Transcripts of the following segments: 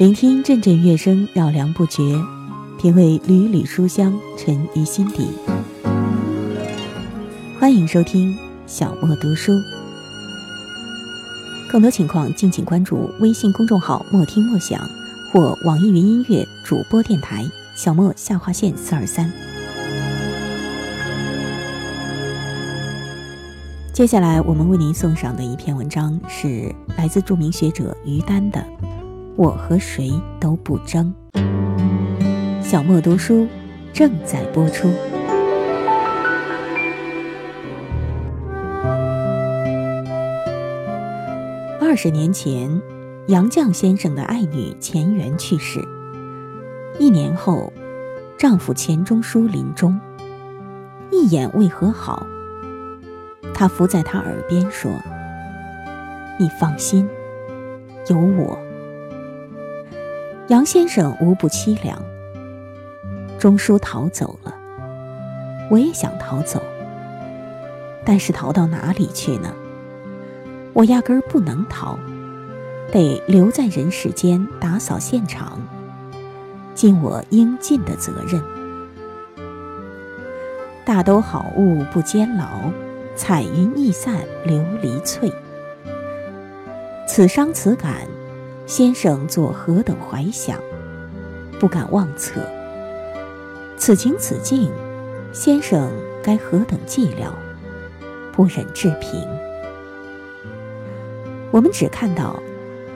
聆听阵阵乐声，绕梁不绝；品味缕缕书香，沉于心底。欢迎收听小莫读书。更多情况，敬请关注微信公众号“莫听莫想”或网易云音乐主播电台“小莫下划线四二三”。接下来，我们为您送上的一篇文章是来自著名学者于丹的。我和谁都不争。小莫读书正在播出。二十年前，杨绛先生的爱女钱媛去世。一年后，丈夫钱钟书临终，一眼未和好。他伏在他耳边说：“你放心，有我。”杨先生无不凄凉。钟书逃走了，我也想逃走，但是逃到哪里去呢？我压根儿不能逃，得留在人世间打扫现场，尽我应尽的责任。大都好物不坚牢，彩云易散琉璃脆。此伤此感。先生作何等怀想，不敢妄测。此情此境，先生该何等寂寥，不忍置评。我们只看到，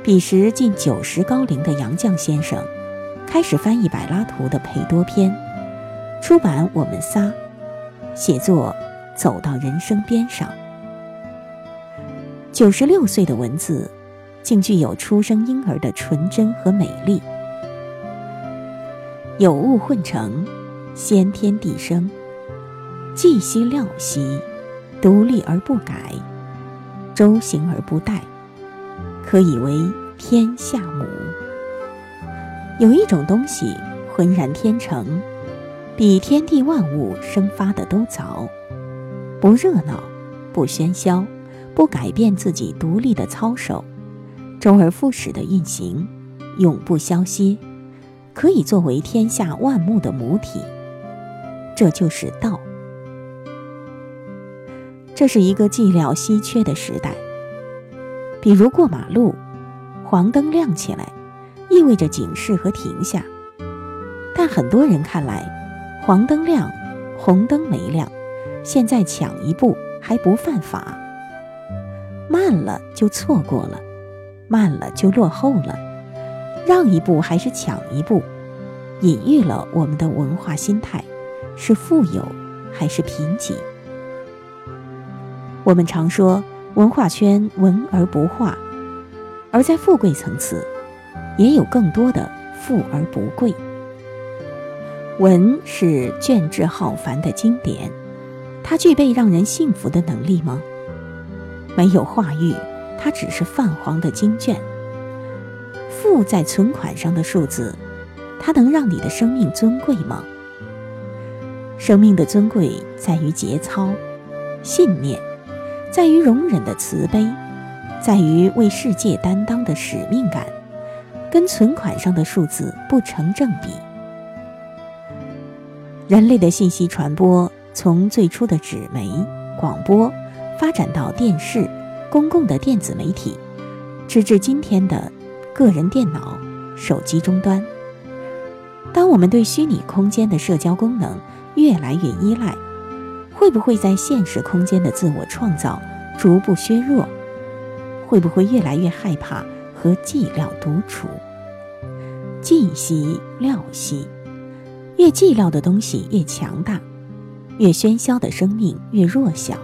彼时近九十高龄的杨绛先生，开始翻译柏拉图的裴多篇，出版《我们仨》，写作走到人生边上。九十六岁的文字。竟具有出生婴儿的纯真和美丽。有物混成，先天地生，寂兮寥兮，独立而不改，周行而不殆，可以为天下母。有一种东西浑然天成，比天地万物生发的都早，不热闹，不喧嚣，不改变自己独立的操守。周而复始的运行，永不消歇，可以作为天下万物的母体。这就是道。这是一个寂寥稀缺的时代。比如过马路，黄灯亮起来，意味着警示和停下。但很多人看来，黄灯亮，红灯没亮，现在抢一步还不犯法，慢了就错过了。慢了就落后了，让一步还是抢一步，隐喻了我们的文化心态：是富有还是贫瘠？我们常说文化圈文而不化，而在富贵层次，也有更多的富而不贵。文是卷帙浩繁的经典，它具备让人信服的能力吗？没有话语。它只是泛黄的经卷，附在存款上的数字，它能让你的生命尊贵吗？生命的尊贵在于节操、信念，在于容忍的慈悲，在于为世界担当的使命感，跟存款上的数字不成正比。人类的信息传播从最初的纸媒、广播，发展到电视。公共的电子媒体，直至今天的个人电脑、手机终端。当我们对虚拟空间的社交功能越来越依赖，会不会在现实空间的自我创造逐步削弱？会不会越来越害怕和寂寥独处？寂兮寥兮，越寂寥的东西越强大，越喧嚣的生命越弱小。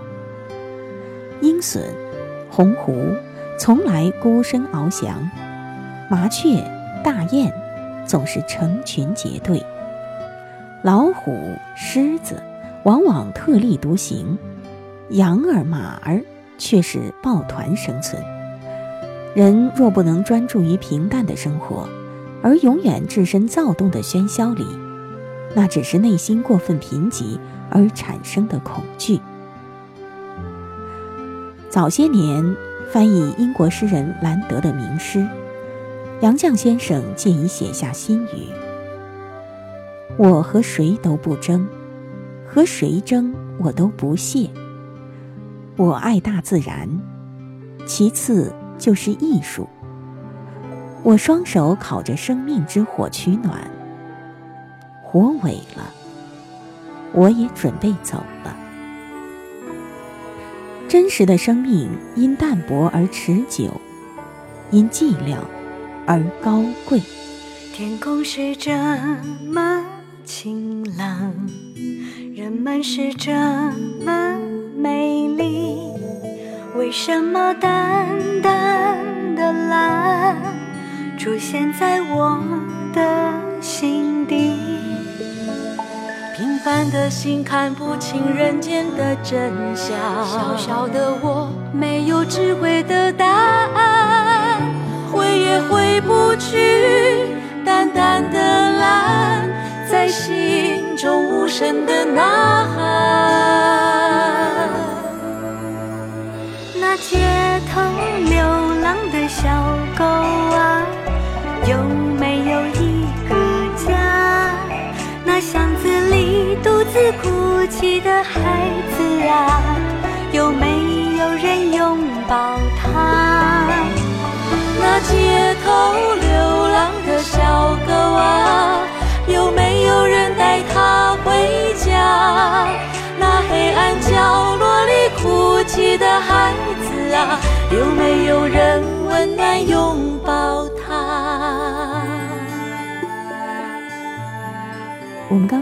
鹰隼。鸿鹄从来孤身翱翔，麻雀、大雁总是成群结队，老虎、狮子往往特立独行，羊儿、马儿却是抱团生存。人若不能专注于平淡的生活，而永远置身躁动的喧嚣里，那只是内心过分贫瘠而产生的恐惧。早些年，翻译英国诗人兰德的名诗，杨绛先生借以写下心语：“我和谁都不争，和谁争我都不屑。我爱大自然，其次就是艺术。我双手烤着生命之火取暖，火萎了，我也准备走了。真实的生命因淡薄而持久，因寂寥。”而高贵。天空是这么晴朗，人们是这么美丽，为什么淡淡的蓝出现在我的心？凡的心看不清人间的真相，小小的我没有智慧的答案。回也回不去，淡淡的蓝，在心中无声的呐的孩子啊，有没有人拥抱他？那街头流浪的小狗啊，有没有人带它回家？那黑暗角落里哭泣的孩子啊，有没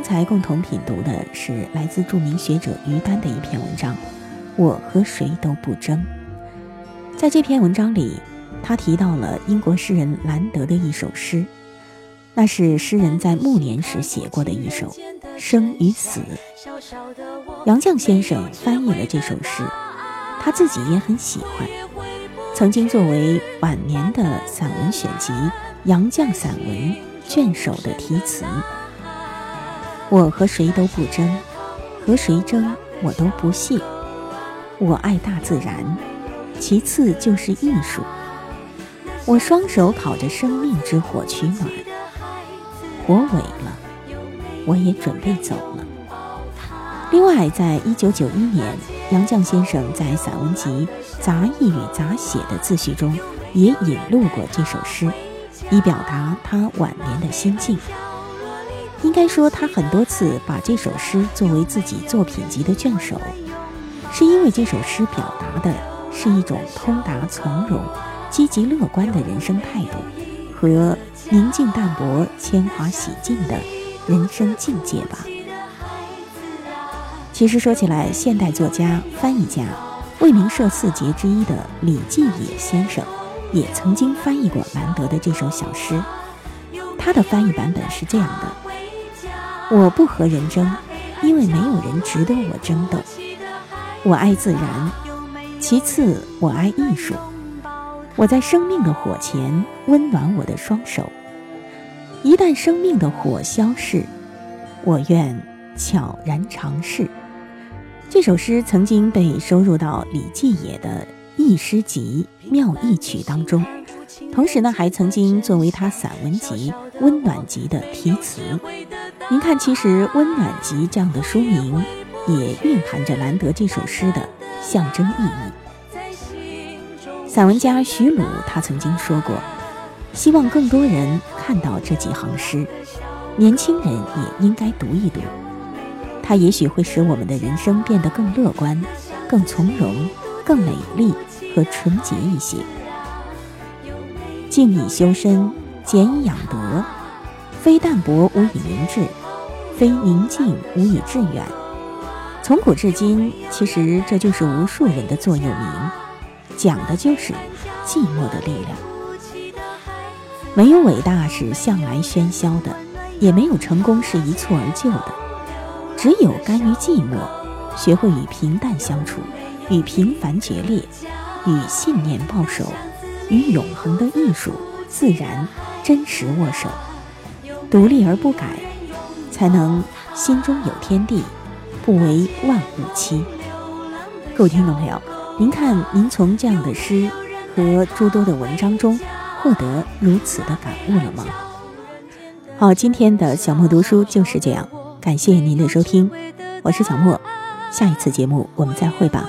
才共同品读的是来自著名学者于丹的一篇文章《我和谁都不争》。在这篇文章里。他提到了英国诗人兰德的一首诗，那是诗人在暮年时写过的一首《生与死》。杨绛先生翻译了这首诗，他自己也很喜欢，曾经作为晚年的散文选集《杨绛散文》卷首的题词。我和谁都不争，和谁争我都不屑。我爱大自然，其次就是艺术。我双手烤着生命之火取暖，火萎了，我也准备走了。另外，在一九九一年，杨绛先生在散文集《杂忆与杂写》的自序中也引录过这首诗，以表达他晚年的心境。应该说，他很多次把这首诗作为自己作品集的卷首，是因为这首诗表达的是一种通达从容。积极乐观的人生态度和宁静淡泊、铅华洗尽的人生境界吧。其实说起来，现代作家、翻译家、未名社四杰之一的李继野先生，也曾经翻译过兰德的这首小诗。他的翻译版本是这样的：我不和人争，因为没有人值得我争斗。我爱自然，其次我爱艺术。我在生命的火前温暖我的双手。一旦生命的火消逝，我愿悄然尝试。这首诗曾经被收入到李继野的《忆诗集·妙忆曲》当中，同时呢，还曾经作为他散文集《温暖集》的题词。您看，其实《温暖集》这样的书名，也蕴含着兰德这首诗的象征意义。散文家徐鲁他曾经说过，希望更多人看到这几行诗，年轻人也应该读一读，它也许会使我们的人生变得更乐观、更从容、更美丽和纯洁一些。静以修身，俭以养德，非淡泊无以明志，非宁静无以致远。从古至今，其实这就是无数人的座右铭。讲的就是寂寞的力量。没有伟大是向来喧嚣的，也没有成功是一蹴而就的。只有甘于寂寞，学会与平淡相处，与平凡决裂，与信念抱手，与永恒的艺术、自然、真实握手，独立而不改，才能心中有天地，不为万物欺。各位听众朋友。您看，您从这样的诗和诸多的文章中，获得如此的感悟了吗？好，今天的小莫读书就是这样，感谢您的收听，我是小莫，下一次节目我们再会吧。